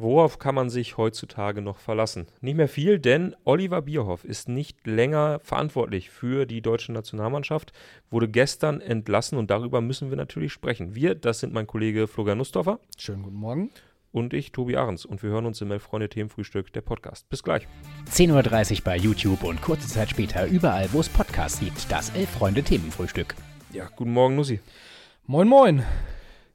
Worauf kann man sich heutzutage noch verlassen? Nicht mehr viel, denn Oliver Bierhoff ist nicht länger verantwortlich für die deutsche Nationalmannschaft, wurde gestern entlassen und darüber müssen wir natürlich sprechen. Wir, das sind mein Kollege Florian Nussdorfer. Schönen guten Morgen. Und ich, Tobi Ahrens. Und wir hören uns im Elf-Freunde Themenfrühstück, der Podcast. Bis gleich. 10.30 Uhr bei YouTube und kurze Zeit später überall, wo es Podcasts gibt. Das Elf-Freunde Themenfrühstück. Ja, guten Morgen, Nussi. Moin, moin.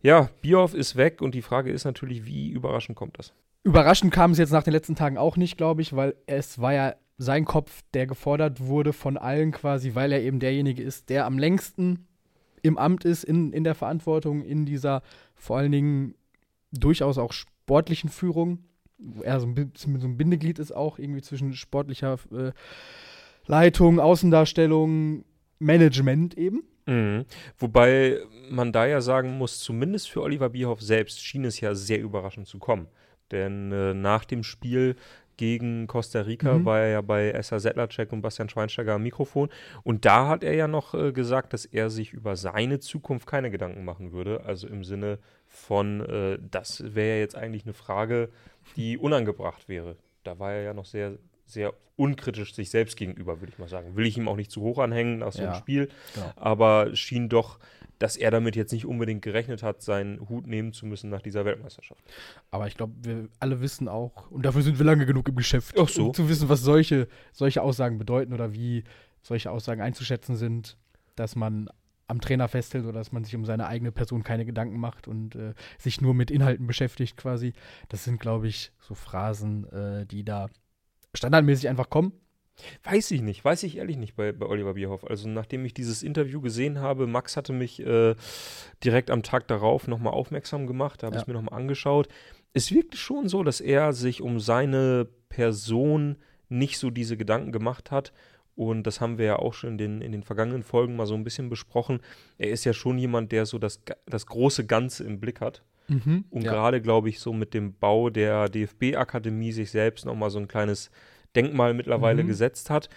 Ja, Bierhoff ist weg und die Frage ist natürlich, wie überraschend kommt das? Überraschend kam es jetzt nach den letzten Tagen auch nicht, glaube ich, weil es war ja sein Kopf, der gefordert wurde von allen quasi, weil er eben derjenige ist, der am längsten im Amt ist, in, in der Verantwortung, in dieser vor allen Dingen durchaus auch sportlichen Führung. Er so ein so ein Bindeglied ist auch irgendwie zwischen sportlicher äh, Leitung, Außendarstellung, Management eben. Mhm. Wobei man da ja sagen muss, zumindest für Oliver Bierhoff selbst schien es ja sehr überraschend zu kommen. Denn äh, nach dem Spiel gegen Costa Rica mhm. war er ja bei Essa Sedlacek und Bastian Schweinsteiger am Mikrofon. Und da hat er ja noch äh, gesagt, dass er sich über seine Zukunft keine Gedanken machen würde. Also im Sinne von, äh, das wäre ja jetzt eigentlich eine Frage, die unangebracht wäre. Da war er ja noch sehr sehr unkritisch sich selbst gegenüber, würde ich mal sagen. Will ich ihm auch nicht zu hoch anhängen nach so einem ja, Spiel, genau. aber schien doch, dass er damit jetzt nicht unbedingt gerechnet hat, seinen Hut nehmen zu müssen nach dieser Weltmeisterschaft. Aber ich glaube, wir alle wissen auch, und dafür sind wir lange genug im Geschäft, so. um zu wissen, was solche, solche Aussagen bedeuten oder wie solche Aussagen einzuschätzen sind, dass man am Trainer festhält oder dass man sich um seine eigene Person keine Gedanken macht und äh, sich nur mit Inhalten beschäftigt quasi. Das sind, glaube ich, so Phrasen, äh, die da standardmäßig einfach kommen? Weiß ich nicht, weiß ich ehrlich nicht bei, bei Oliver Bierhoff. Also nachdem ich dieses Interview gesehen habe, Max hatte mich äh, direkt am Tag darauf nochmal aufmerksam gemacht, da habe ich es mir nochmal angeschaut. Es wirkte schon so, dass er sich um seine Person nicht so diese Gedanken gemacht hat. Und das haben wir ja auch schon in den, in den vergangenen Folgen mal so ein bisschen besprochen. Er ist ja schon jemand, der so das, das große Ganze im Blick hat. Mhm, und ja. gerade, glaube ich, so mit dem Bau der DFB-Akademie sich selbst nochmal so ein kleines Denkmal mittlerweile mhm. gesetzt hat,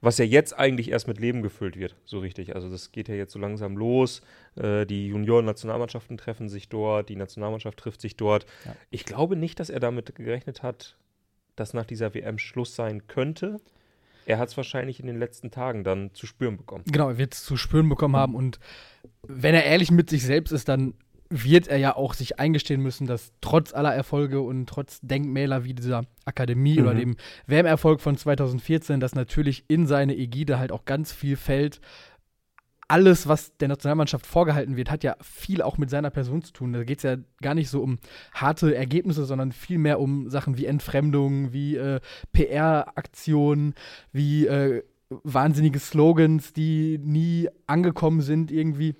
was ja jetzt eigentlich erst mit Leben gefüllt wird, so richtig. Also das geht ja jetzt so langsam los. Äh, die Junioren-Nationalmannschaften treffen sich dort, die Nationalmannschaft trifft sich dort. Ja. Ich glaube nicht, dass er damit gerechnet hat, dass nach dieser WM Schluss sein könnte. Er hat es wahrscheinlich in den letzten Tagen dann zu spüren bekommen. Genau, er wird es zu spüren bekommen haben. Und wenn er ehrlich mit sich selbst ist, dann wird er ja auch sich eingestehen müssen, dass trotz aller Erfolge und trotz Denkmäler wie dieser Akademie mhm. oder dem WM-Erfolg von 2014, dass natürlich in seine Ägide halt auch ganz viel fällt. Alles, was der Nationalmannschaft vorgehalten wird, hat ja viel auch mit seiner Person zu tun. Da geht es ja gar nicht so um harte Ergebnisse, sondern vielmehr um Sachen wie Entfremdung, wie äh, PR-Aktionen, wie äh, wahnsinnige Slogans, die nie angekommen sind irgendwie.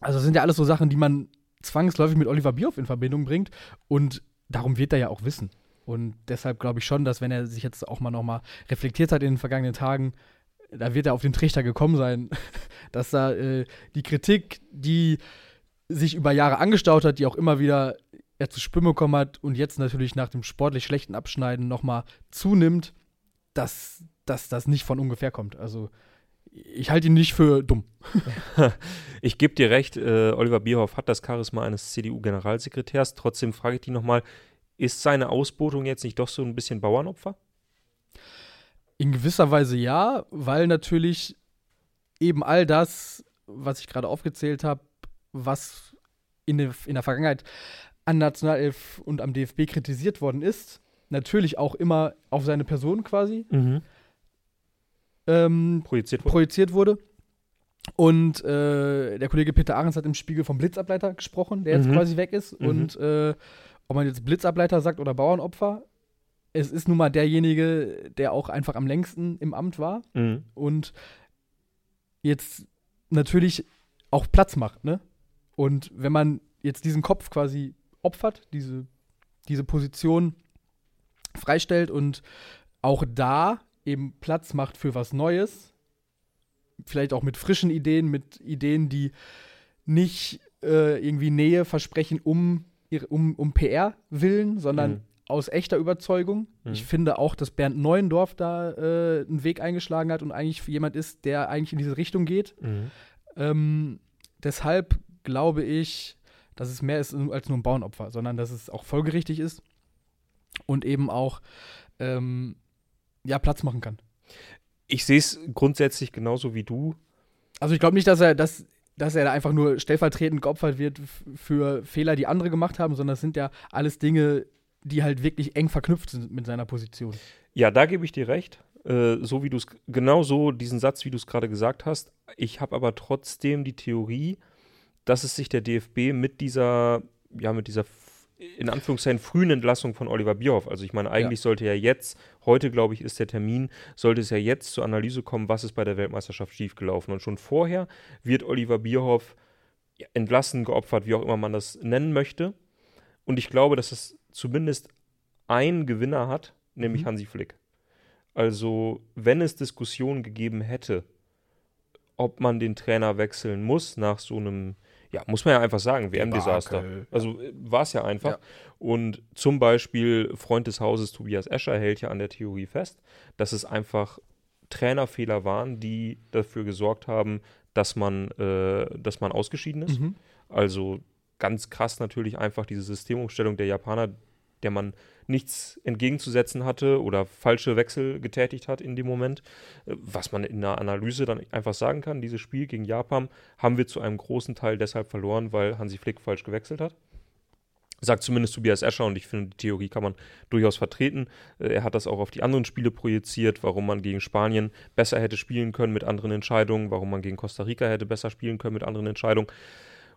Also das sind ja alles so Sachen, die man zwangsläufig mit Oliver Bierhoff in Verbindung bringt. Und darum wird er ja auch wissen. Und deshalb glaube ich schon, dass wenn er sich jetzt auch mal nochmal reflektiert hat in den vergangenen Tagen, da wird er auf den Trichter gekommen sein, dass da äh, die Kritik, die sich über Jahre angestaut hat, die auch immer wieder er zu spüren bekommen hat und jetzt natürlich nach dem sportlich schlechten Abschneiden nochmal zunimmt, dass, dass das nicht von ungefähr kommt. Also ich halte ihn nicht für dumm. ich gebe dir recht, äh, Oliver Bierhoff hat das Charisma eines CDU-Generalsekretärs. Trotzdem frage ich dich nochmal, ist seine Ausbotung jetzt nicht doch so ein bisschen Bauernopfer? In gewisser Weise ja, weil natürlich eben all das, was ich gerade aufgezählt habe, was in, de, in der Vergangenheit an Nationalelf und am DFB kritisiert worden ist, natürlich auch immer auf seine Person quasi. Mhm ähm, projiziert, wurde. projiziert wurde. Und äh, der Kollege Peter Ahrens hat im Spiegel vom Blitzableiter gesprochen, der jetzt mhm. quasi weg ist. Mhm. Und äh, ob man jetzt Blitzableiter sagt oder Bauernopfer, es ist nun mal derjenige, der auch einfach am längsten im Amt war mhm. und jetzt natürlich auch Platz macht, ne? Und wenn man jetzt diesen Kopf quasi opfert, diese, diese Position freistellt und auch da eben Platz macht für was Neues. Vielleicht auch mit frischen Ideen, mit Ideen, die nicht äh, irgendwie Nähe versprechen um, um, um PR willen, sondern mhm. aus echter Überzeugung. Mhm. Ich finde auch, dass Bernd Neuendorf da äh, einen Weg eingeschlagen hat und eigentlich jemand ist, der eigentlich in diese Richtung geht. Mhm. Ähm, deshalb glaube ich, dass es mehr ist als nur ein Bauernopfer, sondern dass es auch folgerichtig ist und eben auch ähm, ja, Platz machen kann. Ich sehe es grundsätzlich genauso wie du. Also ich glaube nicht, dass er, dass, dass er da einfach nur stellvertretend geopfert wird für Fehler, die andere gemacht haben, sondern es sind ja alles Dinge, die halt wirklich eng verknüpft sind mit seiner Position. Ja, da gebe ich dir recht. Äh, so wie du es, genau so diesen Satz, wie du es gerade gesagt hast. Ich habe aber trotzdem die Theorie, dass es sich der DFB mit dieser, ja, mit dieser in Anführungszeichen frühen Entlassung von Oliver Bierhoff. Also ich meine, eigentlich ja. sollte ja jetzt, heute glaube ich ist der Termin, sollte es ja jetzt zur Analyse kommen, was ist bei der Weltmeisterschaft schiefgelaufen. Und schon vorher wird Oliver Bierhoff entlassen, geopfert, wie auch immer man das nennen möchte. Und ich glaube, dass es zumindest einen Gewinner hat, nämlich mhm. Hansi Flick. Also, wenn es Diskussionen gegeben hätte, ob man den Trainer wechseln muss nach so einem, ja, muss man ja einfach sagen, WM-Desaster. Also äh, war es ja einfach. Ja. Und zum Beispiel Freund des Hauses Tobias Escher hält ja an der Theorie fest, dass es einfach Trainerfehler waren, die dafür gesorgt haben, dass man, äh, dass man ausgeschieden ist. Mhm. Also ganz krass natürlich einfach diese Systemumstellung der Japaner, der man nichts entgegenzusetzen hatte oder falsche Wechsel getätigt hat in dem Moment. Äh, was man in der Analyse dann einfach sagen kann, dieses Spiel gegen Japan haben wir zu einem großen Teil deshalb verloren, weil Hansi Flick falsch gewechselt hat. Sagt zumindest Tobias Escher und ich finde, die Theorie kann man durchaus vertreten. Äh, er hat das auch auf die anderen Spiele projiziert, warum man gegen Spanien besser hätte spielen können mit anderen Entscheidungen, warum man gegen Costa Rica hätte besser spielen können mit anderen Entscheidungen.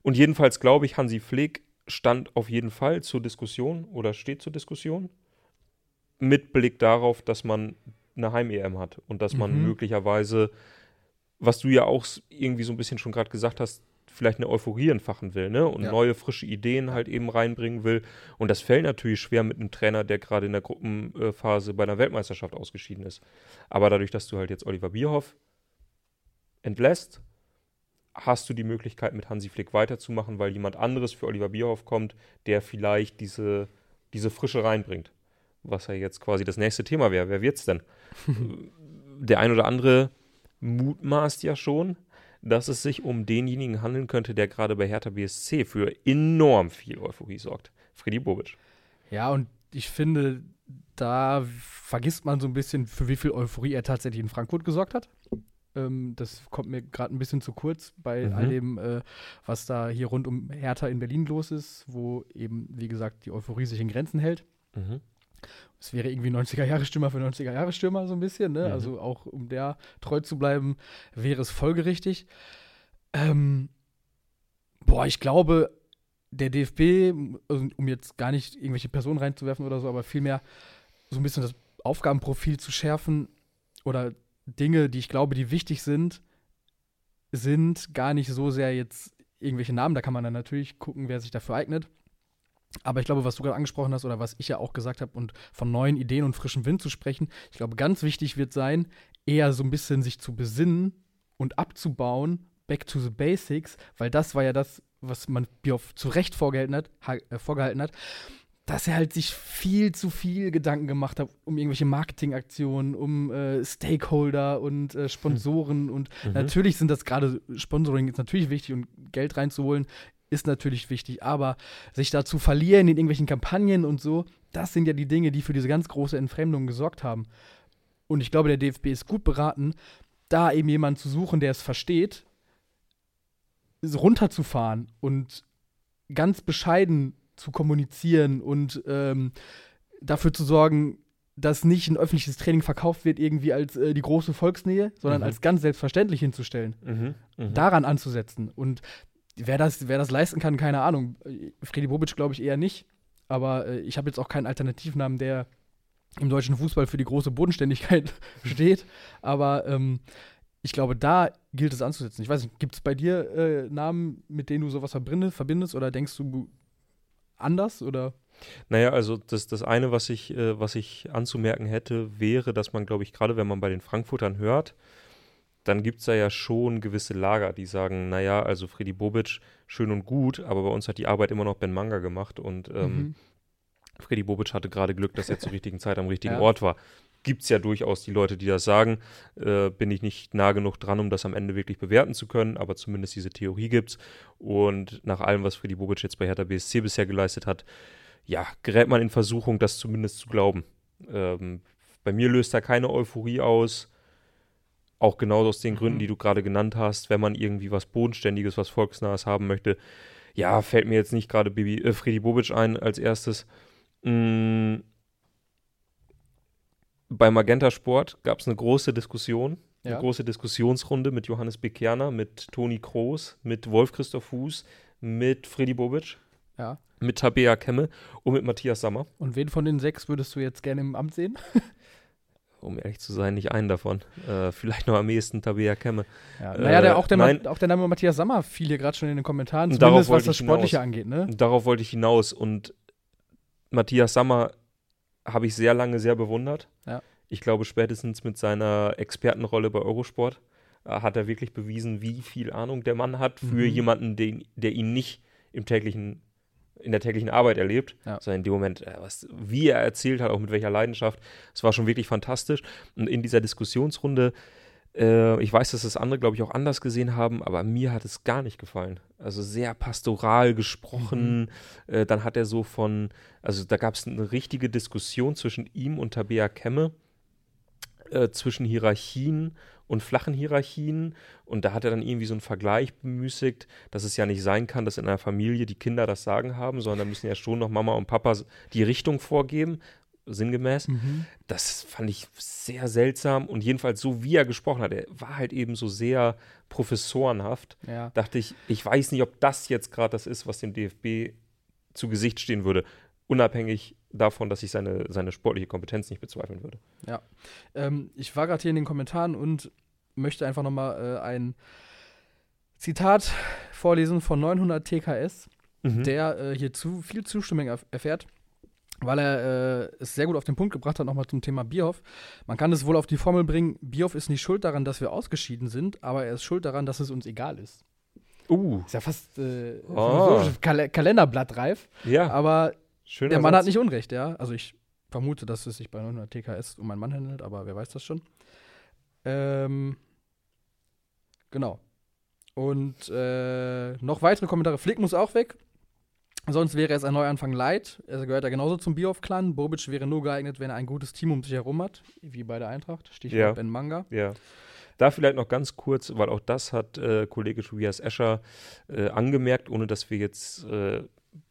Und jedenfalls glaube ich, Hansi Flick stand auf jeden Fall zur Diskussion oder steht zur Diskussion mit Blick darauf, dass man eine Heim-EM hat und dass man mhm. möglicherweise, was du ja auch irgendwie so ein bisschen schon gerade gesagt hast, vielleicht eine Euphorie entfachen will, ne? Und ja. neue, frische Ideen halt eben reinbringen will. Und das fällt natürlich schwer mit einem Trainer, der gerade in der Gruppenphase bei einer Weltmeisterschaft ausgeschieden ist. Aber dadurch, dass du halt jetzt Oliver Bierhoff entlässt, hast du die Möglichkeit, mit Hansi Flick weiterzumachen, weil jemand anderes für Oliver Bierhoff kommt, der vielleicht diese, diese Frische reinbringt. Was ja jetzt quasi das nächste Thema wäre. Wer wird's denn? der ein oder andere mutmaßt ja schon, dass es sich um denjenigen handeln könnte, der gerade bei Hertha BSC für enorm viel Euphorie sorgt. Freddy Bobic. Ja, und ich finde, da vergisst man so ein bisschen, für wie viel Euphorie er tatsächlich in Frankfurt gesorgt hat. Ähm, das kommt mir gerade ein bisschen zu kurz bei mhm. all dem, äh, was da hier rund um Hertha in Berlin los ist, wo eben, wie gesagt, die Euphorie sich in Grenzen hält. Mhm. Es wäre irgendwie 90er-Jahre-Stürmer für 90er-Jahre-Stürmer so ein bisschen, ne? Mhm. Also auch um der treu zu bleiben, wäre es folgerichtig. Ähm, boah, ich glaube, der DFB, um jetzt gar nicht irgendwelche Personen reinzuwerfen oder so, aber vielmehr so ein bisschen das Aufgabenprofil zu schärfen oder Dinge, die ich glaube, die wichtig sind, sind gar nicht so sehr jetzt irgendwelche Namen. Da kann man dann natürlich gucken, wer sich dafür eignet. Aber ich glaube, was du gerade angesprochen hast oder was ich ja auch gesagt habe und von neuen Ideen und frischem Wind zu sprechen, ich glaube, ganz wichtig wird sein, eher so ein bisschen sich zu besinnen und abzubauen, back to the basics, weil das war ja das, was man Bioff zu Recht vorgehalten hat, äh, vorgehalten hat dass er halt sich viel zu viel Gedanken gemacht hat um irgendwelche Marketingaktionen, um äh, Stakeholder und äh, Sponsoren. Mhm. Und natürlich sind das gerade Sponsoring ist natürlich wichtig und Geld reinzuholen ist natürlich wichtig, aber sich da zu verlieren in irgendwelchen Kampagnen und so, das sind ja die Dinge, die für diese ganz große Entfremdung gesorgt haben. Und ich glaube, der DFB ist gut beraten, da eben jemanden zu suchen, der es versteht, runterzufahren und ganz bescheiden zu kommunizieren und ähm, dafür zu sorgen, dass nicht ein öffentliches Training verkauft wird, irgendwie als äh, die große Volksnähe, sondern mhm. als ganz selbstverständlich hinzustellen. Mhm. Mhm. Daran anzusetzen. Und wer das, wer das leisten kann, keine Ahnung. Freddy Bobic glaube ich eher nicht. Aber äh, ich habe jetzt auch keinen Alternativnamen, der im deutschen Fußball für die große Bodenständigkeit steht. Aber ähm, ich glaube, da gilt es anzusetzen. Ich weiß nicht, gibt es bei dir äh, Namen, mit denen du sowas verbindest? Oder denkst du, anders oder? Naja, also das, das eine, was ich, äh, was ich anzumerken hätte, wäre, dass man, glaube ich, gerade wenn man bei den Frankfurtern hört, dann gibt es da ja schon gewisse Lager, die sagen, naja, also Freddy Bobic, schön und gut, aber bei uns hat die Arbeit immer noch Ben Manga gemacht und ähm, mhm. Freddy Bobic hatte gerade Glück, dass er zur richtigen Zeit am richtigen Ja. Ort war. Gibt es ja durchaus die Leute, die das sagen. Äh, bin ich nicht nah genug dran, um das am Ende wirklich bewerten zu können, aber zumindest diese Theorie gibt's. Und nach allem, was Freddy Bobic jetzt bei Hertha BSC bisher geleistet hat, ja, gerät man in Versuchung, das zumindest zu glauben. Ähm, bei mir löst da keine Euphorie aus. Auch genau aus den Gründen, Mhm. die du gerade genannt hast, wenn man irgendwie was Bodenständiges, was Volksnahes haben möchte. Ja, fällt mir jetzt nicht gerade äh, Freddy Bobic ein als erstes. Mm, bei Magenta Sport gab es eine große Diskussion, eine Ja. große Diskussionsrunde mit Johannes Bekerner, mit Toni Kroos, mit Wolf Christoph Fuß, mit Freddy Bobic, Ja. mit Tabea Kemme und mit Matthias Sammer. Und wen von den sechs würdest du jetzt gerne im Amt sehen? Um ehrlich zu sein, nicht einen davon. Äh, vielleicht noch am ehesten Tabea Kemme. Ja, Äh, naja, der, auch, der nein. Auch der Name Matthias Sammer fiel hier gerade schon in den Kommentaren, Und darauf zumindest was das ich hinaus. Sportliche angeht, ne? Darauf wollte ich hinaus. Und Matthias Sammer habe ich sehr lange sehr bewundert. Ja. Ich glaube, spätestens mit seiner Expertenrolle bei Eurosport äh, hat er wirklich bewiesen, wie viel Ahnung der Mann hat für Mhm. jemanden, den, der ihn nicht im täglichen, in der täglichen Arbeit erlebt, Ja. sondern in dem Moment, äh, was, wie er erzählt hat, auch mit welcher Leidenschaft. Es war schon wirklich fantastisch. Und in dieser Diskussionsrunde äh, ich weiß, dass das andere, glaube ich, auch anders gesehen haben, aber mir hat es gar nicht gefallen. Also sehr pastoral gesprochen. Äh, dann hat er so von, also da gab es eine richtige Diskussion zwischen ihm und Tabea Kemme, äh, zwischen Hierarchien und flachen Hierarchien. Und da hat er dann irgendwie so einen Vergleich bemüßigt, dass es ja nicht sein kann, dass in einer Familie die Kinder das Sagen haben, sondern da müssen ja schon noch Mama und Papa die Richtung vorgeben, sinngemäß. Mhm. Das fand ich sehr seltsam und jedenfalls so, wie er gesprochen hat, er war halt eben so sehr professorenhaft. Ja. Dachte ich, ich weiß nicht, ob das jetzt gerade das ist, was dem DFB zu Gesicht stehen würde. Unabhängig davon, dass ich seine, seine sportliche Kompetenz nicht bezweifeln würde. Ähm, ich war gerade hier in den Kommentaren und möchte einfach nochmal äh, ein Zitat vorlesen von 900 TKS, Mhm. der äh, hier zu viel Zustimmung erf erfährt, weil er äh, es sehr gut auf den Punkt gebracht hat, nochmal zum Thema Bierhoff. Man kann es wohl auf die Formel bringen, Bierhoff ist nicht schuld daran, dass wir ausgeschieden sind, aber er ist schuld daran, dass es uns egal ist. Uh, Ist ja fast äh, philosophisch, Kal Kalenderblattreif, ja, aber schöner der Mann hat Satz. nicht Unrecht, ja. Also ich vermute, dass es sich bei 900 TKS um einen Mann handelt, aber wer weiß das schon. Ähm, genau. Und äh, noch weitere Kommentare. Flick muss auch weg. Sonst wäre es ein Neuanfang leid. Er gehört ja genauso zum Bioff-Clan. Bobic wäre nur geeignet, wenn er ein gutes Team um sich herum hat, wie bei der Eintracht. Stichwort Ja. Ben Manga. Ja. Da vielleicht noch ganz kurz, weil auch das hat äh, Kollege Tobias Escher äh, angemerkt, ohne dass wir jetzt äh,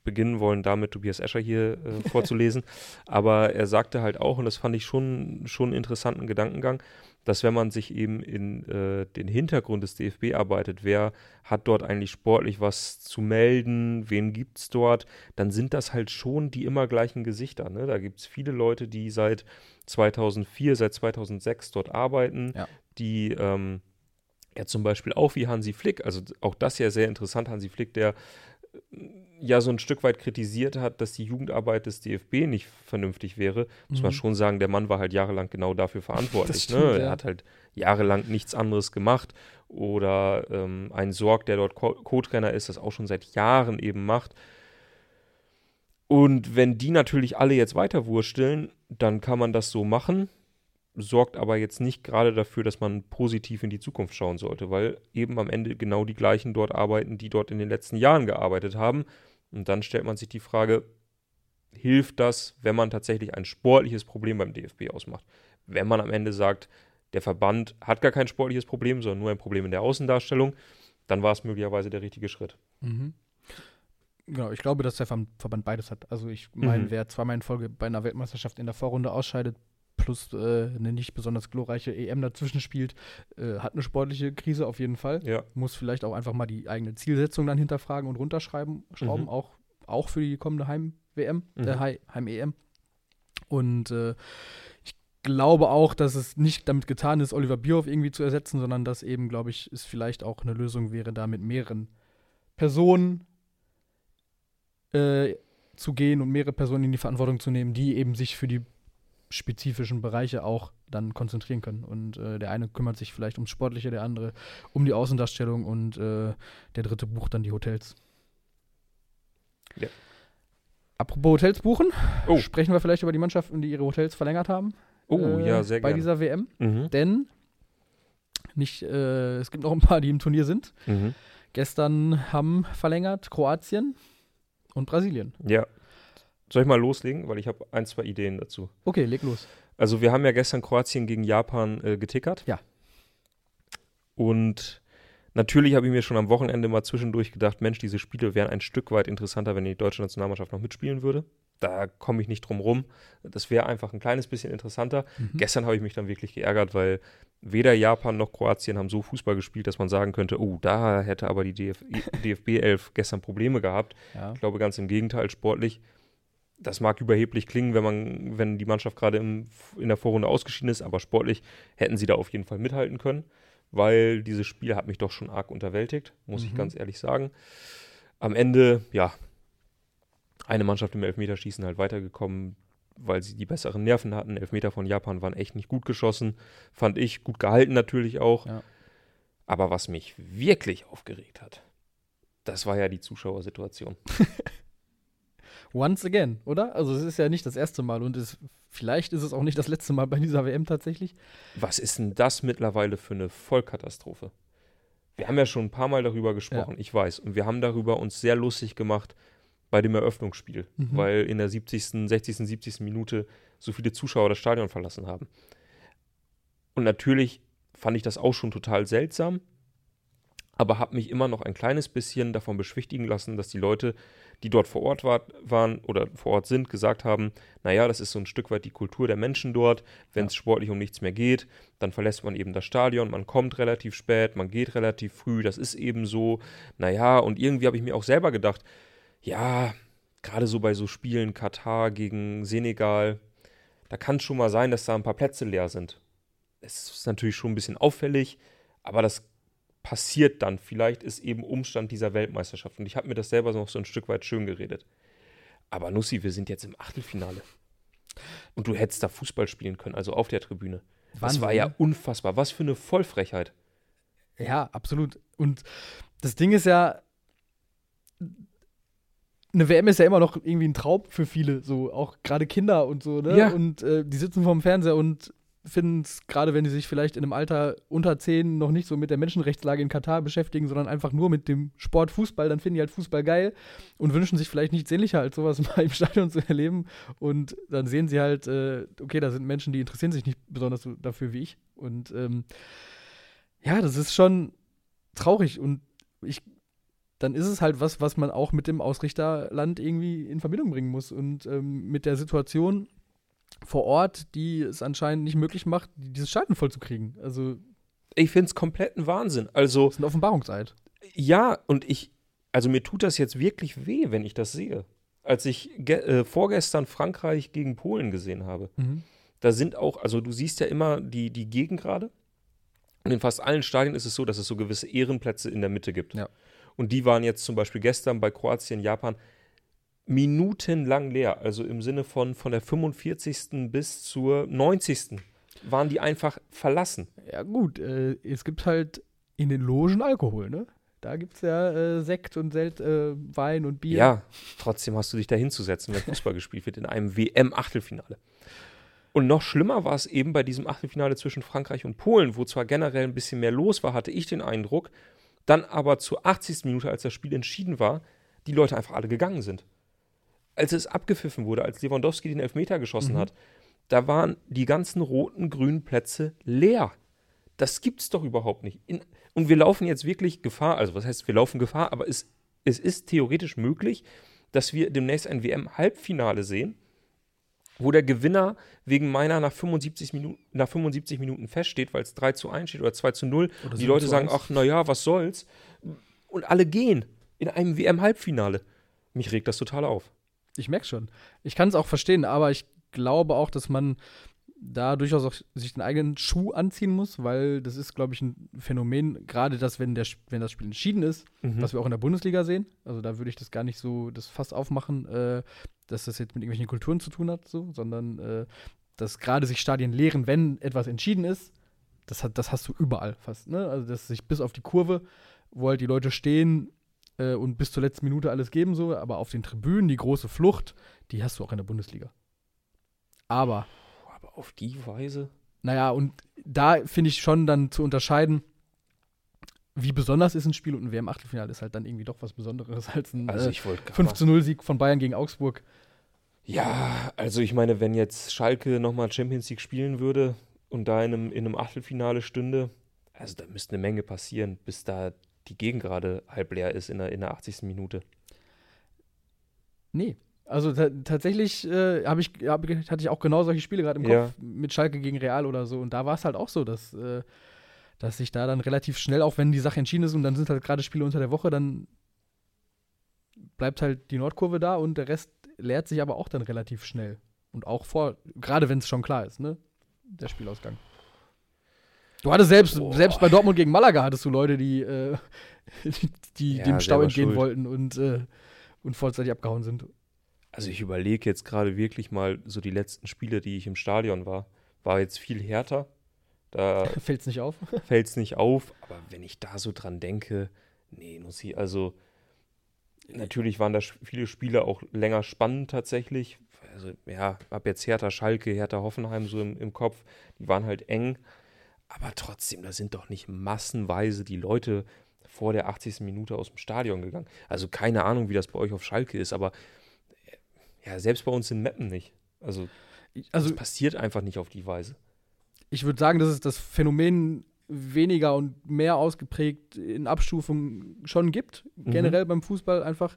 beginnen wollen, damit Tobias Escher hier äh, vorzulesen. Aber er sagte halt auch, und das fand ich schon, schon einen interessanten Gedankengang, dass wenn man sich eben in äh, den Hintergrund des DFB arbeitet, wer hat dort eigentlich sportlich was zu melden, wen gibt es dort, dann sind das halt schon die immer gleichen Gesichter. Ne? Da gibt es viele Leute, die seit 2004, seit 2006 dort arbeiten, Ja. die ähm, ja zum Beispiel auch wie Hansi Flick, also auch das ja sehr interessant, Hansi Flick, der ja so ein Stück weit kritisiert hat, dass die Jugendarbeit des DFB nicht vernünftig wäre, muss man Mhm. schon sagen, der Mann war halt jahrelang genau dafür verantwortlich. stimmt, ne? Er ja. hat halt jahrelang nichts anderes gemacht. Oder ähm, ein Sorg, der dort Co- Co-Trainer ist, das auch schon seit Jahren eben macht. Und wenn die natürlich alle jetzt weiterwursteln, dann kann man das so machen, sorgt aber jetzt nicht gerade dafür, dass man positiv in die Zukunft schauen sollte, weil eben am Ende genau die gleichen dort arbeiten, die dort in den letzten Jahren gearbeitet haben. Und dann stellt man sich die Frage, hilft das, wenn man tatsächlich ein sportliches Problem beim DFB ausmacht? Wenn man am Ende sagt, der Verband hat gar kein sportliches Problem, sondern nur ein Problem in der Außendarstellung, dann war es möglicherweise der richtige Schritt. Mhm. Genau, ich glaube, dass der Ver- Verband beides hat. Also ich meine, Mhm. wer zweimal in Folge bei einer Weltmeisterschaft in der Vorrunde ausscheidet, plus äh, eine nicht besonders glorreiche EM dazwischen spielt, äh, hat eine sportliche Krise auf jeden Fall. Ja. Muss vielleicht auch einfach mal die eigene Zielsetzung dann hinterfragen und runterschreiben, schrauben, Mhm. auch, auch für die kommende Heim-WM, äh, Mhm. Hei- Heim-EM. Und äh, ich glaube auch, dass es nicht damit getan ist, Oliver Bierhoff irgendwie zu ersetzen, sondern dass eben, glaube ich, es vielleicht auch eine Lösung wäre, da mit mehreren Personen äh, zu gehen und mehrere Personen in die Verantwortung zu nehmen, die eben sich für die spezifischen Bereiche auch dann konzentrieren können. Und äh, der eine kümmert sich vielleicht ums Sportliche, der andere um die Außendarstellung und äh, der dritte bucht dann die Hotels. Ja. Apropos Hotels buchen, Oh. sprechen wir vielleicht über die Mannschaften, die ihre Hotels verlängert haben. Oh, äh, ja, sehr Bei gerne. dieser WM. Mhm. Denn nicht, äh, es gibt noch ein paar, die im Turnier sind. Mhm. Gestern haben verlängert Kroatien und Brasilien. Ja. Soll ich mal loslegen? Weil ich habe ein, zwei Ideen dazu. Okay, leg los. Also wir haben ja gestern Kroatien gegen Japan äh, getickert. Ja. Und natürlich habe ich mir schon am Wochenende mal zwischendurch gedacht, Mensch, diese Spiele wären ein Stück weit interessanter, wenn die deutsche Nationalmannschaft noch mitspielen würde. Da komme ich nicht drum rum. Das wäre einfach ein kleines bisschen interessanter. Mhm. Gestern habe ich mich dann wirklich geärgert, weil weder Japan noch Kroatien haben so Fußball gespielt, dass man sagen könnte, oh, da hätte aber die DF DFB 11 gestern Probleme gehabt. Ja. Ich glaube ganz im Gegenteil, sportlich. Das mag überheblich klingen, wenn man, wenn die Mannschaft gerade im, in der Vorrunde ausgeschieden ist, aber sportlich hätten sie da auf jeden Fall mithalten können, weil dieses Spiel hat mich doch schon arg unterwältigt, muss ich Mhm. ganz ehrlich sagen. Am Ende, ja, eine Mannschaft im Elfmeterschießen halt weitergekommen, weil sie die besseren Nerven hatten. Elfmeter von Japan waren echt nicht gut geschossen, fand ich, gut gehalten natürlich auch. Ja. Aber was mich wirklich aufgeregt hat, das war ja die Zuschauersituation. Once again, oder? Also es ist ja nicht das erste Mal und es, vielleicht ist es auch nicht das letzte Mal bei dieser WM tatsächlich. Was ist denn das mittlerweile für eine Vollkatastrophe? Wir haben ja schon ein paar Mal darüber gesprochen, ich weiß. Und wir haben darüber uns sehr lustig gemacht bei dem Eröffnungsspiel, Mhm. weil in der 70., 60., 70. Minute so viele Zuschauer das Stadion verlassen haben. Und natürlich fand ich das auch schon total seltsam, aber habe mich immer noch ein kleines bisschen davon beschwichtigen lassen, dass die Leute, die dort vor Ort war, waren oder vor Ort sind, gesagt haben, naja, das ist so ein Stück weit die Kultur der Menschen dort. Wenn es sportlich um nichts mehr geht, dann verlässt man eben das Stadion, man kommt relativ spät, man geht relativ früh, das ist eben so. Naja, und irgendwie habe ich mir auch selber gedacht, ja, gerade so bei so Spielen Katar gegen Senegal, da kann es schon mal sein, dass da ein paar Plätze leer sind. Es ist natürlich schon ein bisschen auffällig, aber das passiert dann. Vielleicht ist eben Umstand dieser Weltmeisterschaft. Und ich habe mir das selber noch so ein Stück weit schön geredet. Aber Nussi, wir sind jetzt im Achtelfinale. Und du hättest da Fußball spielen können, also auf der Tribüne. das Wahnsinn, war ja ne? unfassbar. Was für eine Vollfrechheit. Ja, absolut. Und das Ding ist ja, eine WM ist ja immer noch irgendwie ein Traum für viele, so auch gerade Kinder und so, ne? Ja. Und äh, die sitzen vorm Fernseher und finden es, gerade wenn sie sich vielleicht in einem Alter unter 10 noch nicht so mit der Menschenrechtslage in Katar beschäftigen, sondern einfach nur mit dem Sport Fußball, dann finden die halt Fußball geil und wünschen sich vielleicht nichts sehnlicher, als sowas mal im Stadion zu erleben. Und dann sehen sie halt, äh, okay, da sind Menschen, die interessieren sich nicht besonders so dafür wie ich. Und ähm, ja, das ist schon traurig und ich dann ist es halt was, was man auch mit dem Ausrichterland irgendwie in Verbindung bringen muss und ähm, mit der Situation vor Ort, die es anscheinend nicht möglich macht, dieses Stadion vollzukriegen. Also Ich finde es kompletten Wahnsinn. Also, das ist ein Offenbarungseid. ja, und ich, also mir tut das jetzt wirklich weh, wenn ich das sehe. Als ich äh, vorgestern Frankreich gegen Polen gesehen habe, da sind auch, also du siehst ja immer die, die Gegengrade. Und in fast allen Stadien ist es so, dass es so gewisse Ehrenplätze in der Mitte gibt. Ja. Und die waren jetzt zum Beispiel gestern bei Kroatien, Japan minutenlang leer. Also im Sinne von von der 45. bis zur 90. waren die einfach verlassen. Ja, gut, äh, es gibt halt in den Logen Alkohol, ne? Da gibt es ja äh, Sekt und Sel äh, Wein und Bier. Ja, trotzdem hast du dich da hinzusetzen, wenn Fußball gespielt wird in einem WM-Achtelfinale. Und noch schlimmer war es eben bei diesem Achtelfinale zwischen Frankreich und Polen, wo zwar generell ein bisschen mehr los war, hatte ich den Eindruck, dann aber zur 80. Minute, als das Spiel entschieden war, die Leute einfach alle gegangen sind. Als es abgepfiffen wurde, als Lewandowski den Elfmeter geschossen hat, da waren die ganzen roten, grünen Plätze leer. Das gibt's doch überhaupt nicht. In, und wir laufen jetzt wirklich Gefahr, also was heißt, wir laufen Gefahr, aber es, es ist theoretisch möglich, dass wir demnächst ein WM-Halbfinale sehen, wo der Gewinner wegen meiner nach 75 Minuten, nach 75 Minuten feststeht, weil es 3 zu 1 steht oder 2 zu 0. Oder die 7 Leute sagen, 1. ach naja, was soll's. Und alle gehen in einem WM-Halbfinale. Mich regt das total auf. Ich merke schon. Ich kann es auch verstehen, aber ich glaube auch, dass man da durchaus auch sich den eigenen Schuh anziehen muss, weil das ist, glaube ich, ein Phänomen, gerade das, wenn, der, wenn das Spiel entschieden ist, Mhm. was wir auch in der Bundesliga sehen. Also da würde ich das gar nicht so das Fass aufmachen, äh, dass das jetzt mit irgendwelchen Kulturen zu tun hat, so, sondern äh, dass gerade sich Stadien leeren, wenn etwas entschieden ist, das, hat, das hast du überall fast. Ne? Also dass sich bis auf die Kurve, wo halt die Leute stehen, äh, und bis zur letzten Minute alles geben, so, aber auf den Tribünen die große Flucht, die hast du auch in der Bundesliga. Aber. Aber auf die Weise? Naja, und da finde ich schon dann zu unterscheiden, wie besonders ist ein Spiel und ein WM-Achtelfinale ist halt dann irgendwie doch was Besonderes als ein Also äh, ich wollte 5 zu 0 Sieg von Bayern gegen Augsburg. Ja, also ich meine, wenn jetzt Schalke nochmal Champions League spielen würde und da in einem, in einem Achtelfinale stünde, also da müsste eine Menge passieren, bis da die Gegengrade halb leer ist in der, in der 80. Minute. Nee. Also ta tatsächlich äh, hab ich, hab, hatte ich auch genau solche Spiele gerade im Ja. Kopf mit Schalke gegen Real oder so. Und da war es halt auch so, dass, äh, dass sich da dann relativ schnell, auch wenn die Sache entschieden ist und dann sind halt gerade Spiele unter der Woche, dann bleibt halt die Nordkurve da und der Rest leert sich aber auch dann relativ schnell. Und auch vor, gerade wenn es schon klar ist, ne? Der Spielausgang. Du hattest selbst, Boah. selbst bei Dortmund gegen Malaga hattest du Leute, die, äh, die, die Ja, dem Stau entgehen schuld. wollten und, äh, und vollzeitig abgehauen sind. Also ich überlege jetzt gerade wirklich mal so die letzten Spiele, die ich im Stadion war, war jetzt viel härter. Da Fällt's nicht auf? fällt es nicht auf, aber wenn ich da so dran denke, nee, Nussi, also natürlich waren da viele Spiele auch länger spannend tatsächlich. Also ja, hab jetzt Hertha Schalke, Hertha Hoffenheim so im, im Kopf, die waren halt eng, aber trotzdem, da sind doch nicht massenweise die Leute vor der 80. Minute aus dem Stadion gegangen. Also keine Ahnung, wie das bei euch auf Schalke ist, aber äh, ja, selbst bei uns in Meppen nicht. Also Also das passiert einfach nicht auf die Weise. ich würde sagen, dass es das Phänomen weniger und mehr ausgeprägt in Abstufungen schon gibt, Mhm. generell beim Fußball einfach.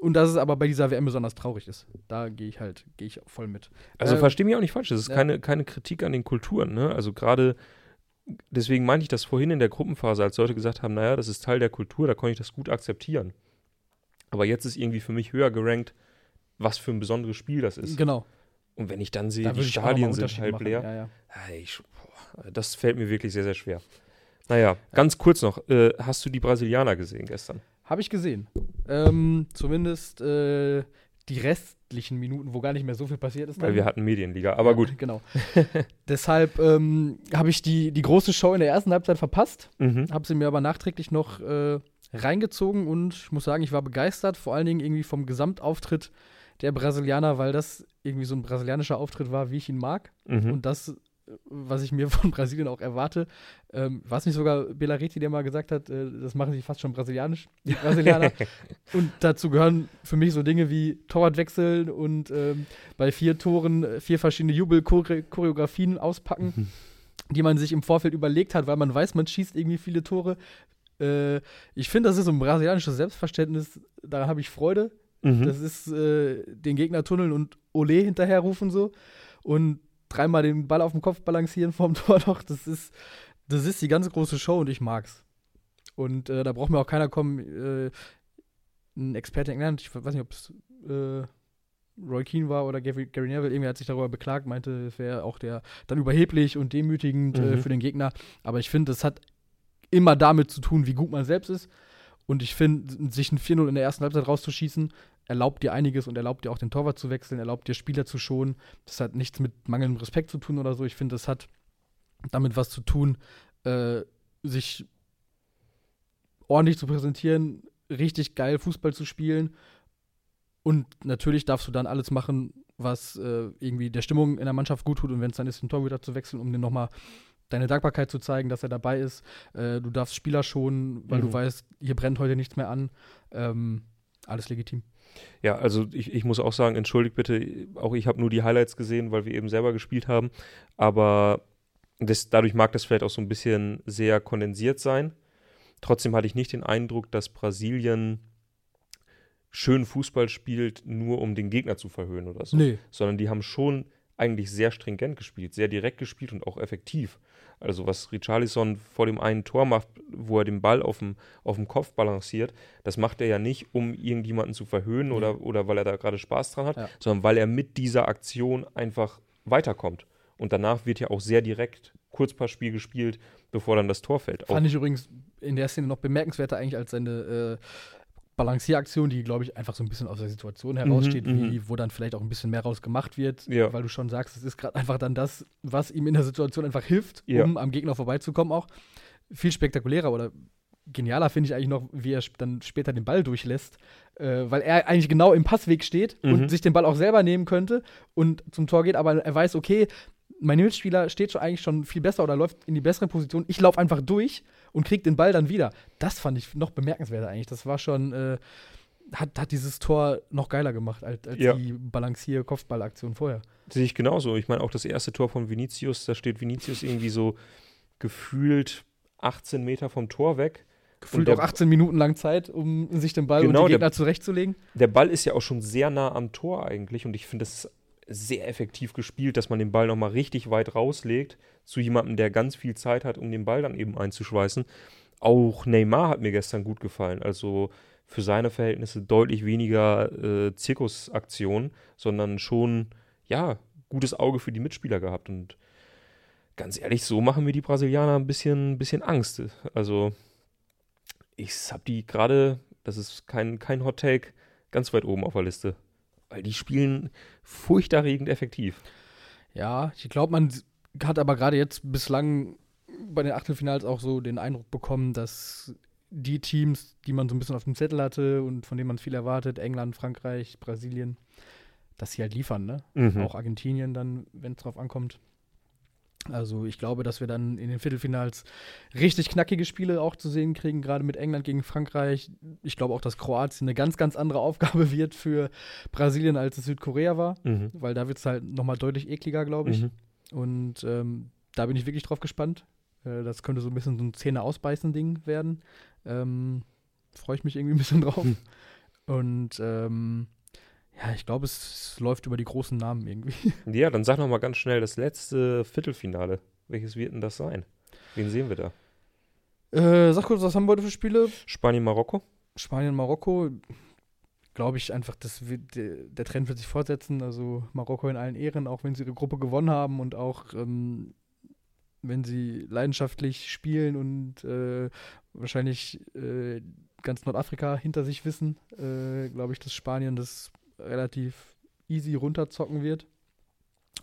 Und dass es aber bei dieser WM besonders traurig ist. Da gehe ich halt, gehe ich voll mit. Also Ähm, verstehe mich auch nicht falsch, das ist ja. keine, keine Kritik an den Kulturen, ne? Also gerade, deswegen meinte ich das vorhin in der Gruppenphase, als Leute gesagt haben, naja, das ist Teil der Kultur, da konnte ich das gut akzeptieren. Aber jetzt ist irgendwie für mich höher gerankt, was für ein besonderes Spiel das ist. Genau. Und wenn ich dann sehe, Da die Stadien sind halb leer, Ja, ja. ja, ich, boah, das fällt mir wirklich sehr, sehr schwer. Naja, ganz kurz noch, äh, hast du die Brasilianer gesehen gestern? Habe ich gesehen. Ähm, zumindest äh, die restlichen Minuten, wo gar nicht mehr so viel passiert ist. Weil dann. wir hatten Medienliga, aber Ja, gut. Genau. Deshalb ähm, habe ich die, die große Show in der ersten Halbzeit verpasst. Mhm. Habe sie mir aber nachträglich noch äh, reingezogen und ich muss sagen, ich war begeistert, vor allen Dingen irgendwie vom Gesamtauftritt der Brasilianer, weil das irgendwie so ein brasilianischer Auftritt war, wie ich ihn mag. Mhm. Und das, was ich mir von Brasilien auch erwarte, ähm, war es nicht sogar Bellaretti, der mal gesagt hat, äh, das machen sie fast schon brasilianisch, die Brasilianer. und dazu gehören für mich so Dinge wie Torwartwechseln und ähm, bei vier Toren äh, vier verschiedene Jubelchoreografien auspacken die man sich im Vorfeld überlegt hat, weil man weiß, man schießt irgendwie viele Tore. Äh, ich finde, das ist so ein brasilianisches Selbstverständnis, da habe ich Freude. Mhm. Das ist äh, den Gegner tunneln und Ole hinterherrufen so und dreimal den Ball auf dem Kopf balancieren vorm Tor noch. Das ist, das ist die ganz große Show und ich mag's. Und äh, da braucht mir auch keiner kommen, äh, ein Experte in England, ich weiß nicht, ob es äh, Roy Keane war oder Gary, Gary Neville, irgendwie hat sich darüber beklagt, meinte, es wäre auch der dann überheblich und demütigend äh, Mhm. für den Gegner. Aber ich finde, das hat immer damit zu tun, wie gut man selbst ist. Und ich finde, sich ein 4-0 in der ersten Halbzeit rauszuschießen, erlaubt dir einiges und erlaubt dir auch den Torwart zu wechseln, erlaubt dir Spieler zu schonen. Das hat nichts mit mangelndem Respekt zu tun oder so. Ich finde, das hat damit was zu tun, äh, sich ordentlich zu präsentieren, richtig geil Fußball zu spielen. Und natürlich darfst du dann alles machen, was äh, irgendwie der Stimmung in der Mannschaft gut tut. Und wenn es dann ist, den Torhüter zu wechseln, um dir nochmal deine Dankbarkeit zu zeigen, dass er dabei ist. Äh, du darfst Spieler schonen, weil du Mhm. weißt, hier brennt heute nichts mehr an. Ähm, alles legitim. Ja, also ich, ich muss auch sagen, entschuldigt bitte, auch ich habe nur die Highlights gesehen, weil wir eben selber gespielt haben. Aber das, dadurch mag das vielleicht auch so ein bisschen sehr kondensiert sein. Trotzdem hatte ich nicht den Eindruck, dass Brasilien schön Fußball spielt, nur um den Gegner zu verhöhnen oder so. Nee. Sondern die haben schon eigentlich sehr stringent gespielt, sehr direkt gespielt und auch effektiv. Also was Richarlison vor dem einen Tor macht, wo er den Ball auf dem, auf dem Kopf balanciert, das macht er ja nicht, um irgendjemanden zu verhöhnen oder, oder weil er da gerade Spaß dran hat, Ja. sondern weil er mit dieser Aktion einfach weiterkommt. Und danach wird ja auch sehr direkt Kurzpassspiel gespielt, bevor dann das Tor fällt. Auch, Fand ich übrigens in der Szene noch bemerkenswerter eigentlich als seine äh, Balancieraktion, die, glaube ich, einfach so ein bisschen aus der Situation heraussteht, mhm. wie, wo dann vielleicht auch ein bisschen mehr raus gemacht wird, Ja. weil du schon sagst, es ist gerade einfach dann das, was ihm in der Situation einfach hilft, Ja. um am Gegner vorbeizukommen auch. Viel spektakulärer oder genialer finde ich eigentlich noch, wie er dann später den Ball durchlässt, äh, weil er eigentlich genau im Passweg steht Mhm. und sich den Ball auch selber nehmen könnte und zum Tor geht, aber er weiß, okay, mein Mitspieler steht schon eigentlich schon viel besser oder läuft in die bessere Position. Ich laufe einfach durch und krieg den Ball dann wieder. Das fand ich noch bemerkenswerter eigentlich. Das war schon, äh, hat, hat dieses Tor noch geiler gemacht als, als Ja. die Balancier-Kopfballaktion vorher. Sehe ich genauso. Ich meine, auch das erste Tor von Vinicius, da steht Vinicius irgendwie so gefühlt 18 Meter vom Tor weg. Gefühlt der- auch 18 Minuten lang Zeit, um sich den Ball Genau, und die der- Gegner zurechtzulegen. Der Ball ist ja auch schon sehr nah am Tor eigentlich und ich finde, das ist sehr effektiv gespielt, dass man den Ball nochmal richtig weit rauslegt zu jemandem, der ganz viel Zeit hat, um den Ball dann eben einzuschweißen. Auch Neymar hat mir gestern gut gefallen. Also für seine Verhältnisse deutlich weniger äh, Zirkusaktion, sondern schon, ja, gutes Auge für die Mitspieler gehabt. Und ganz ehrlich, so machen mir die Brasilianer ein bisschen, bisschen Angst. Also ich habe die gerade, das ist kein, kein Hot Take, ganz weit oben auf der Liste. Weil die spielen furchterregend effektiv. Ja, ich glaube, man hat aber gerade jetzt bislang bei den Achtelfinals auch so den Eindruck bekommen, dass die Teams, die man so ein bisschen auf dem Zettel hatte und von denen man viel erwartet, England, Frankreich, Brasilien, dass sie halt liefern, ne? Mhm. Auch Argentinien dann, wenn es drauf ankommt. Also ich glaube, dass wir dann in den Viertelfinals richtig knackige Spiele auch zu sehen kriegen, gerade mit England gegen Frankreich. Ich glaube auch, dass Kroatien eine ganz, ganz andere Aufgabe wird für Brasilien, als es Südkorea war, Mhm. weil da wird es halt nochmal deutlich ekliger, glaube ich. Mhm. Und ähm, da bin ich wirklich drauf gespannt. Äh, das könnte so ein bisschen so ein Zähne ausbeißen Ding werden. Ähm, Freue ich mich irgendwie ein bisschen drauf. Hm. Und ähm, ja, ich glaube, es läuft über die großen Namen irgendwie. Ja, dann sag noch mal ganz schnell das letzte Viertelfinale. Welches wird denn das sein? Wen sehen wir da? Äh, sag kurz, was haben wir heute für Spiele? Spanien, Marokko? Spanien, Marokko. Glaube ich einfach, das wird, der, der Trend wird sich fortsetzen. Also Marokko in allen Ehren, auch wenn sie ihre Gruppe gewonnen haben und auch ähm, wenn sie leidenschaftlich spielen und äh, wahrscheinlich äh, ganz Nordafrika hinter sich wissen, äh, glaube ich, dass Spanien das relativ easy runterzocken wird.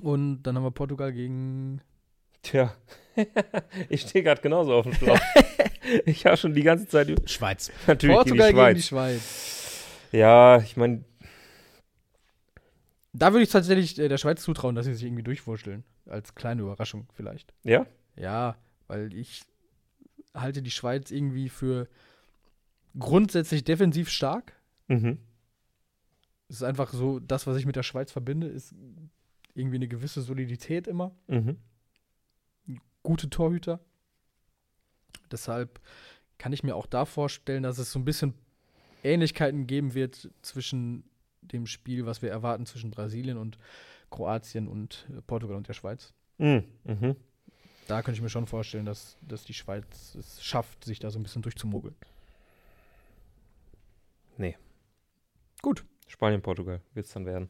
Und dann haben wir Portugal gegen. Tja, ich stehe gerade genauso auf dem Schlauch. ich habe schon die ganze Zeit über- Schweiz. natürlich Portugal gegen die gegen die Schweiz. Schweiz. Ja, ich meine, Da würde ich tatsächlich äh, der Schweiz zutrauen, dass sie sich irgendwie durchwurschteln. Als kleine Überraschung vielleicht. ja, Ja, weil ich halte die Schweiz irgendwie für grundsätzlich defensiv stark. mhm. Es ist einfach so, das, was ich mit der Schweiz verbinde, ist irgendwie eine gewisse Solidität immer. Mhm. Gute Torhüter. Deshalb kann ich mir auch da vorstellen, dass es so ein bisschen Ähnlichkeiten geben wird zwischen dem Spiel, was wir erwarten zwischen Brasilien und Kroatien und äh, Portugal und der Schweiz. Mhm. Mhm. Da könnte ich mir schon vorstellen, dass, dass die Schweiz es schafft, sich da so ein bisschen durchzumogeln. Nee. Gut. Spanien, Portugal wird es dann werden.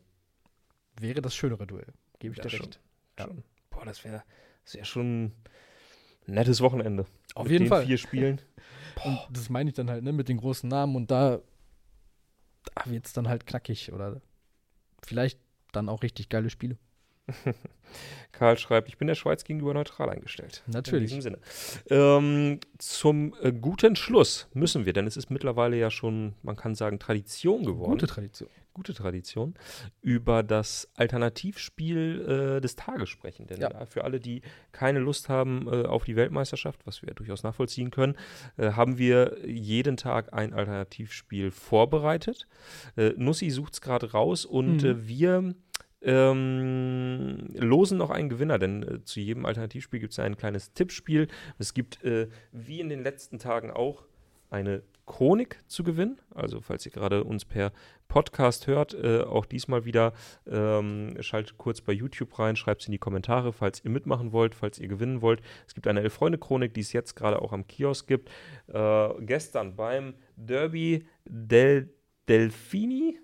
Wäre das schönere Duell. Gebe ich Ja, dir schon. recht. Ja. Boah, das wäre das wär schon ein nettes Wochenende. Auf Mit jeden den Fall. vier Spielen. Und das meine ich dann halt, ne, mit den großen Namen und da, da wird es dann halt knackig oder vielleicht dann auch richtig geile Spiele. Karl schreibt, ich bin der Schweiz gegenüber neutral eingestellt. Natürlich. In diesem Sinne. Ähm, zum äh, guten Schluss müssen wir, denn es ist mittlerweile ja schon, man kann sagen, Tradition geworden. Gute Tradition. gute Tradition, über das Alternativspiel äh, des Tages sprechen. Denn Ja. für alle, die keine Lust haben äh, auf die Weltmeisterschaft, was wir ja durchaus nachvollziehen können, äh, haben wir jeden Tag ein Alternativspiel vorbereitet. Äh, Nussi sucht es gerade raus und Mhm. äh, wir ähm, losen noch einen Gewinner, denn äh, zu jedem Alternativspiel gibt es ein kleines Tippspiel. Es gibt, äh, wie in den letzten Tagen auch, eine Chronik zu gewinnen. Also, falls ihr gerade uns per Podcast hört, äh, auch diesmal wieder ähm, schaltet kurz bei YouTube rein, schreibt es in die Kommentare, falls ihr mitmachen wollt, falls ihr gewinnen wollt. Es gibt eine Elf-Freunde-Chronik, die es jetzt gerade auch am Kiosk gibt. Äh, gestern beim Derby del Delfini,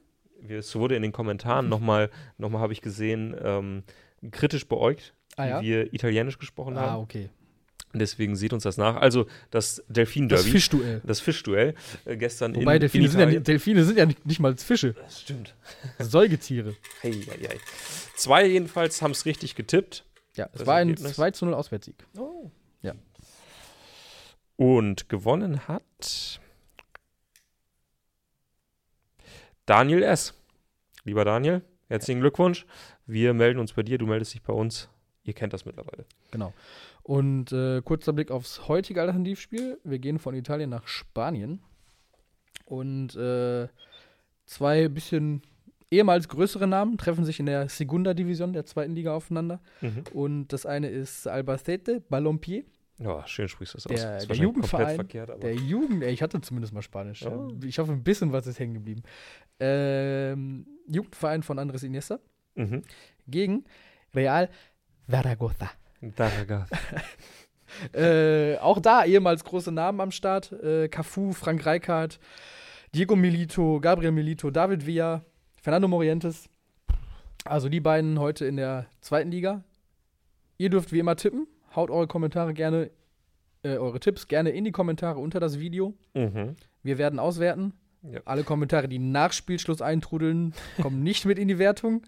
es wurde in den Kommentaren nochmal, noch mal habe ich gesehen, ähm, kritisch beäugt, Ah, ja? wie wir Italienisch gesprochen Ah, haben. okay. Deswegen seht uns das nach. Also das Das Delfin-Derby. Fischduell. Das Fischduell äh, gestern Wobei in, Delfine, in sind ja, nicht- Delfine sind ja nicht, nicht mal Fische. das stimmt. Säugetiere. Hey, hey, hey. Zwei jedenfalls haben es richtig getippt. Ja, es Das war ein Ergebnis? 2 zu 0 Auswärtssieg. Oh. Ja. Und gewonnen hat Daniel S. Lieber Daniel, herzlichen Glückwunsch. Wir melden uns bei dir, du meldest dich bei uns. Ihr kennt das mittlerweile. Genau. Und äh, kurzer Blick aufs heutige Alternativspiel. Wir gehen von Italien nach Spanien. Und äh, zwei bisschen ehemals größere Namen treffen sich in der Segunda Division der zweiten Liga aufeinander. Mhm. Und das eine ist Albacete Ballonpied. Ja, schön sprichst du das aus. Der, Ist der wahrscheinlich Jugendverein, Verkehrt, der Jugend, ey, ich hatte zumindest mal Spanisch. Oh. Ich hoffe, ein bisschen was ist hängen geblieben. Ähm, Jugendverein von Andres Iniesta mhm. gegen Real Zaragoza. Daraga. Äh, auch da ehemals große Namen am Start. Äh, Cafu, Frank Rijkaard, Diego Milito, Gabriel Milito, David Villa, Fernando Morientes. Also die beiden heute in der zweiten Liga. Ihr dürft wie immer tippen. Haut eure Kommentare gerne, äh, eure Tipps gerne in die Kommentare unter das Video. mhm. Wir werden auswerten. Ja. Alle Kommentare, die nach Spielschluss eintrudeln, kommen nicht mit in die Wertung.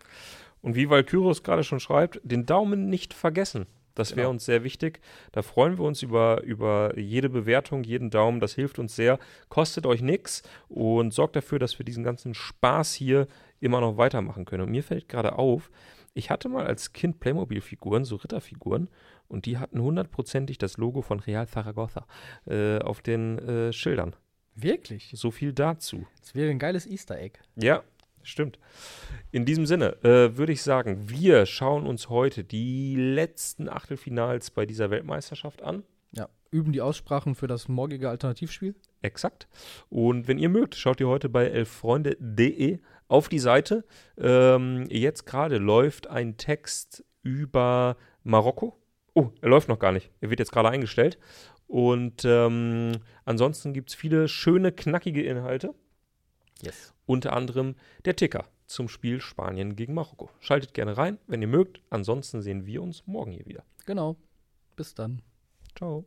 Und wie Valkyros gerade schon schreibt, den Daumen nicht vergessen. Das wäre Genau. uns sehr wichtig. Da freuen wir uns über, über jede Bewertung, jeden Daumen. Das hilft uns sehr. Kostet euch nichts und sorgt dafür, dass wir diesen ganzen Spaß hier immer noch weitermachen können. Und mir fällt gerade auf, ich hatte mal als Kind Playmobil-Figuren, so Ritterfiguren, und die hatten hundertprozentig das Logo von Real Zaragoza äh, auf den äh, Schildern. Wirklich? So viel dazu. Das wäre ein geiles Easter Egg. Ja, stimmt. In diesem Sinne äh, würde ich sagen, wir schauen uns heute die letzten Achtelfinals bei dieser Weltmeisterschaft an. Ja. Üben die Aussprachen für das morgige Alternativspiel. Exakt. Und wenn ihr mögt, schaut ihr heute bei elffreunde.de auf die Seite. Ähm, jetzt gerade läuft ein Text über Marokko. Oh, er läuft noch gar nicht. Er wird jetzt gerade eingestellt. Und ähm, ansonsten gibt es viele schöne, knackige Inhalte. Yes. Unter anderem der Ticker zum Spiel Spanien gegen Marokko. Schaltet gerne rein, wenn ihr mögt. Ansonsten sehen wir uns morgen hier wieder. Genau. Bis dann. Ciao.